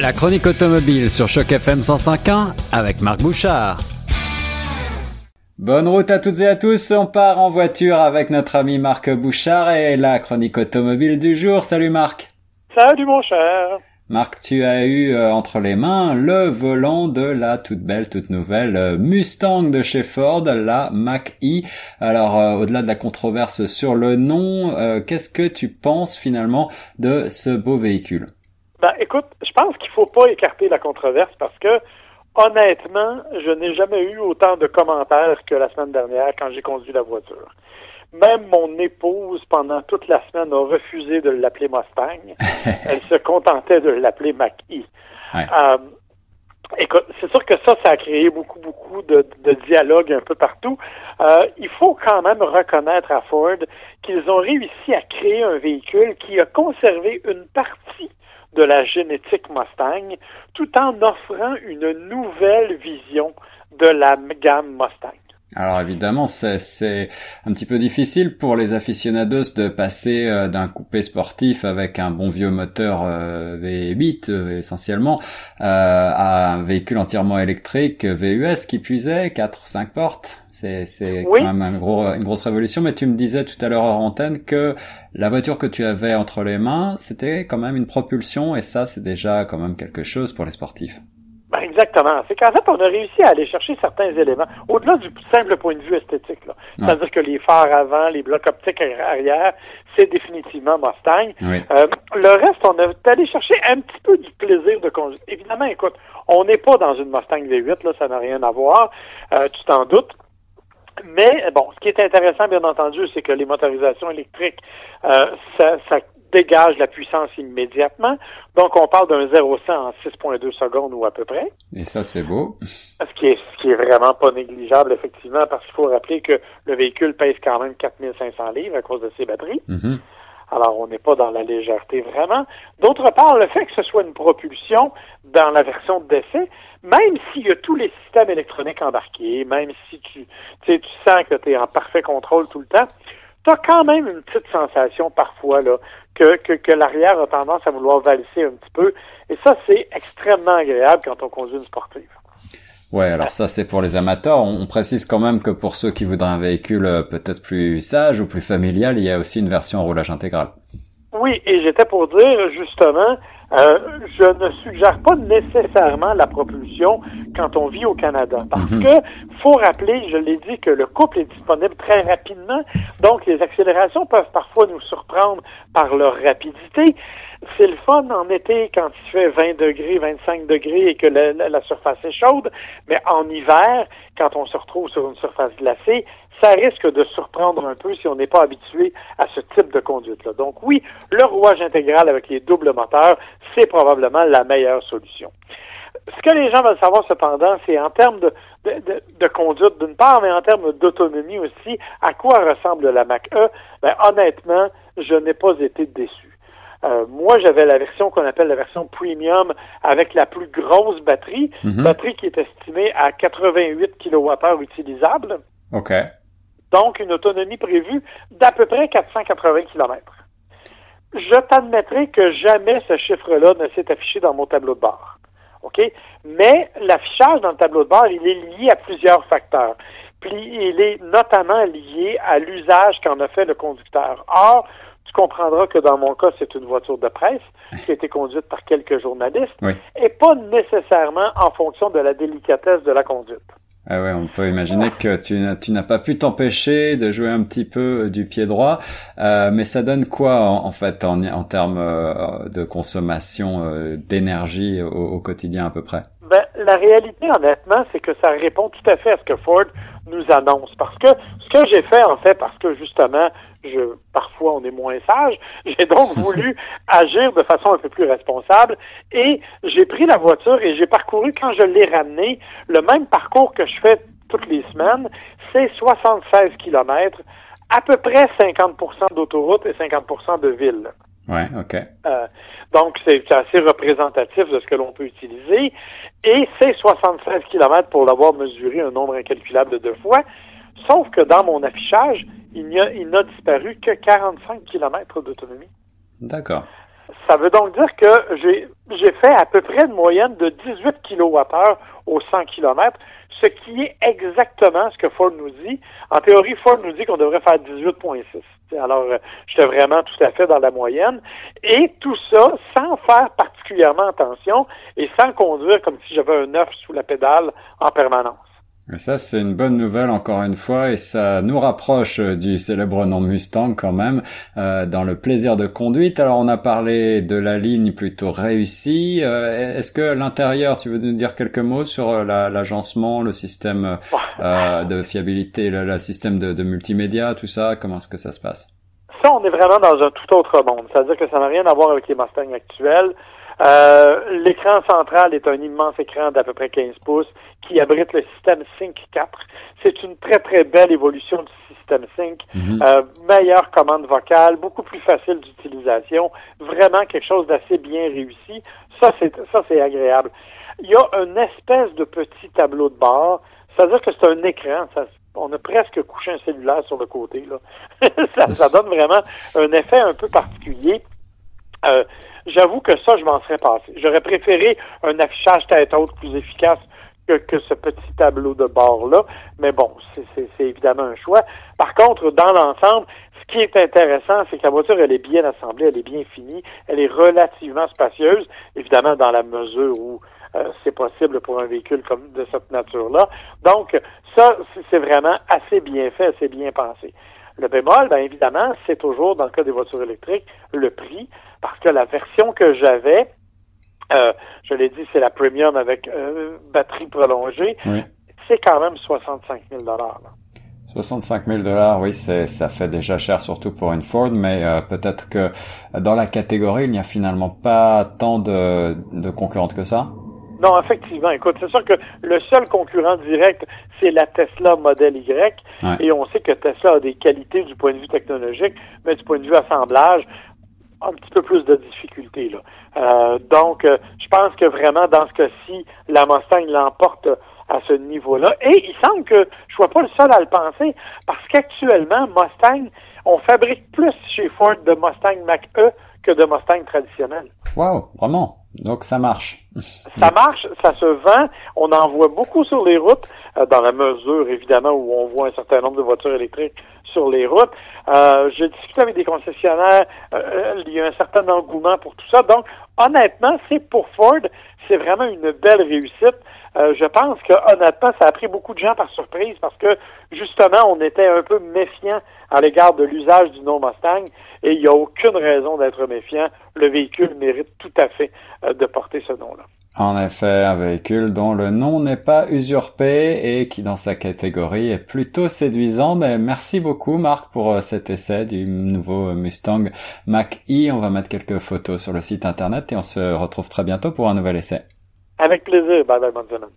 La chronique automobile sur Choc FM 105.1 avec Marc Bouchard. Bonne route à toutes et à tous, on part en voiture avec notre ami Marc Bouchard et la chronique automobile du jour. Salut Marc. Salut mon cher. Marc, tu as eu euh, entre les mains le volant de la toute belle, toute nouvelle euh, Mustang de chez Ford, la Mach-E. Alors, euh, au-delà de la controverse sur le nom, qu'est-ce que tu penses finalement de ce beau véhicule? Pense qu'il faut pas écarter la controverse parce que honnêtement, je n'ai jamais eu autant de commentaires que la semaine dernière quand j'ai conduit la voiture. Même mon épouse, pendant toute la semaine, a refusé de l'appeler Mustang. Elle se contentait de l'appeler Mach-E. Euh, écoute, c'est sûr que ça, ça a créé beaucoup, beaucoup de, de dialogues un peu partout. Euh, il faut quand même reconnaître à Ford qu'ils ont réussi à créer un véhicule qui a conservé une partie de la génétique Mustang, tout en offrant une nouvelle vision de la gamme Mustang. Alors évidemment, c'est un petit peu difficile pour les aficionados de passer euh, d'un coupé sportif avec un bon vieux moteur euh, V8 euh, essentiellement à un véhicule entièrement électrique VUS qui puisait 4 5 portes. C'est quand même un gros, une grosse révolution. Mais tu me disais tout à l'heure en antenne que la voiture que tu avais entre les mains, c'était quand même une propulsion et ça, c'est déjà quand même quelque chose pour les sportifs. Exactement. C'est qu'en fait, on a réussi à aller chercher certains éléments, au-delà du simple point de vue esthétique. C'est-à-dire que les phares avant, les blocs optiques arrière, c'est définitivement Mustang. Euh, le reste, on a allé chercher un petit peu du plaisir de conduire. Évidemment, écoute, on n'est pas dans une Mustang V8, là, ça n'a rien à voir, euh, tu t'en doutes. Mais bon, ce qui est intéressant, bien entendu, c'est que les motorisations électriques, euh, ça, ça dégage la puissance immédiatement. Donc, on parle d'un 0 100 en 6,2 secondes ou à peu près. Et ça, c'est beau. Ce qui est, ce qui est vraiment pas négligeable, effectivement, parce qu'il faut rappeler que le véhicule pèse quand même 4500 livres à cause de ses batteries. Mm-hmm. Alors, on n'est pas dans la légèreté vraiment. D'autre part, le fait que ce soit une propulsion dans la version d'essai, même s'il y a tous les systèmes électroniques embarqués, même si tu, tu sens que tu es en parfait contrôle tout le temps, tu as quand même une petite sensation parfois là, que, que, que l'arrière a tendance à vouloir valser un petit peu. Et ça, c'est extrêmement agréable quand on conduit une sportive. Ouais, alors ça c'est pour les amateurs. On précise quand même que pour ceux qui voudraient un véhicule euh, peut-être plus sage ou plus familial, il y a aussi une version roulage intégral. Oui, et j'étais pour dire justement, euh, je ne suggère pas nécessairement la propulsion quand on vit au Canada, parce mhm. que faut rappeler, je l'ai dit, que le couple est disponible très rapidement, donc les accélérations peuvent parfois nous surprendre par leur rapidité. C'est le fun en été quand il fait 20 degrés, 25 degrés et que la, surface est chaude, mais en hiver, quand on se retrouve sur une surface glacée, ça risque de surprendre un peu si on n'est pas habitué à ce type de conduite-là. Donc oui, le rouage intégral avec les doubles moteurs, c'est probablement la meilleure solution. Ce que les gens veulent savoir cependant, c'est en termes de, de, conduite d'une part, mais en termes d'autonomie aussi, à quoi ressemble la Mac E? Ben, honnêtement, je n'ai pas été déçu. Euh, moi, j'avais la version qu'on appelle la version premium avec la plus grosse batterie, mhm. batterie qui est estimée à 88 kWh utilisable. OK. Donc, une autonomie prévue d'à peu près 480 km. Je t'admettrai que jamais ce chiffre-là ne s'est affiché dans mon tableau de bord. OK? Mais l'affichage dans le tableau de bord, il est lié à plusieurs facteurs. Puis, il est notamment lié à l'usage qu'en a fait le conducteur. Or, comprendras que dans mon cas, c'est une voiture de presse qui a été conduite par quelques journalistes et pas nécessairement en fonction de la délicatesse de la conduite. Ah ouais, on peut imaginer que tu, n'as pas pu t'empêcher de jouer un petit peu du pied droit, euh, mais ça donne quoi en, fait en, en termes euh, de consommation euh, d'énergie au, au, quotidien à peu près? Ben, La réalité, honnêtement, c'est que ça répond tout à fait à ce que Ford nous annonce. Parce que ce que j'ai fait, en fait, parce que justement, on est moins sage. J'ai donc voulu agir de façon un peu plus responsable et j'ai pris la voiture et j'ai parcouru, quand je l'ai ramené, le même parcours que je fais toutes les semaines, c'est 76 kilomètres, à peu près 50% d'autoroute et 50% de ville. Ouais, OK. Euh, donc, c'est assez représentatif de ce que l'on peut utiliser. Et c'est 76 kilomètres pour l'avoir mesuré un nombre incalculable de fois. Sauf que dans mon affichage, il n'a disparu que 45 km d'autonomie. D'accord. Ça veut donc dire que j'ai fait à peu près une moyenne de 18 kWh au 100 km, ce qui est exactement ce que Ford nous dit. En théorie, Ford nous dit qu'on devrait faire 18,6. Alors, euh, j'étais vraiment tout à fait dans la moyenne. Et tout ça sans faire particulièrement attention et sans conduire comme si j'avais un œuf sous la pédale en permanence. Ça, c'est une bonne nouvelle encore une fois, et ça nous rapproche du célèbre nom Mustang quand même, euh, dans le plaisir de conduite. Alors, on a parlé de la ligne plutôt réussie. Euh, est-ce que l'intérieur, tu veux nous dire quelques mots sur euh, l'agencement, le système euh, de fiabilité, le, le système de, de, multimédia, tout ça? Comment est-ce que ça se passe? Ça, on est vraiment dans un tout autre monde. C'est-à-dire que ça n'a rien à voir avec les Mustangs actuels. Euh, l'écran central est un immense écran d'à peu près 15 pouces qui abrite le système Sync 4. C'est une très très belle évolution du système Sync. Mhm. euh, meilleure commande vocale, beaucoup plus facile d'utilisation, vraiment quelque chose d'assez bien réussi. Ça c'est ça c'est agréable. Il y a une espèce de petit tableau de bord, c'est-à-dire que c'est un écran. Ça, on a presque couché un cellulaire sur le côté. Là. ça, ça donne vraiment un effet un peu particulier. Euh, J'avoue que ça, je m'en serais passé. J'aurais préféré un affichage tête haute plus efficace que, que ce petit tableau de bord-là. Mais bon, c'est évidemment un choix. Par contre, dans l'ensemble, ce qui est intéressant, c'est que la voiture, elle est bien assemblée, elle est bien finie, elle est relativement spacieuse, évidemment dans la mesure où euh, c'est possible pour un véhicule comme de cette nature-là. Donc, ça, c'est vraiment assez bien fait, assez bien pensé. Le bémol, bien évidemment, c'est toujours, dans le cas des voitures électriques, le prix, parce que la version que j'avais, euh, je l'ai dit, c'est la premium avec euh, batterie prolongée, c'est quand même 65 000 dollars. 65 000 dollars, oui, c'est ça fait déjà cher, surtout pour une Ford, mais euh, peut-être que dans la catégorie, il n'y a finalement pas tant de, de concurrentes que ça. Non, effectivement. Écoute, c'est sûr que le seul concurrent direct, c'est la Tesla Model Y. Et on sait que Tesla a des qualités du point de vue technologique, mais du point de vue assemblage, un petit peu plus de difficultés. Là. Euh, donc, euh, je pense que vraiment, dans ce cas-ci, la Mustang l'emporte à ce niveau-là. Et il semble que je ne sois pas le seul à le penser, parce qu'actuellement, Mustang, on fabrique plus chez Ford de Mustang Mach-E que de Mustang traditionnel. Wow, vraiment? Donc ça marche. ça marche, ça se vend. On en voit beaucoup sur les routes, euh, dans la mesure évidemment où on voit un certain nombre de voitures électriques sur les routes. Euh, je discute avec des concessionnaires, euh, il y a un certain engouement pour tout ça. Donc, honnêtement, c'est pour Ford, c'est vraiment une belle réussite. Euh, je pense que honnêtement, ça a pris beaucoup de gens par surprise parce que justement, on était un peu méfiant à l'égard de l'usage du nom Mustang et il n'y a aucune raison d'être méfiant. Le véhicule mérite tout à fait euh, de porter ce nom-là. En effet, un véhicule dont le nom n'est pas usurpé et qui dans sa catégorie est plutôt séduisant. Mais merci beaucoup Marc pour euh, cet essai du nouveau Mustang Mach-E. On va mettre quelques photos sur le site internet et on se retrouve très bientôt pour un nouvel essai. Avec plaisir. Bye bye, bonne semaine.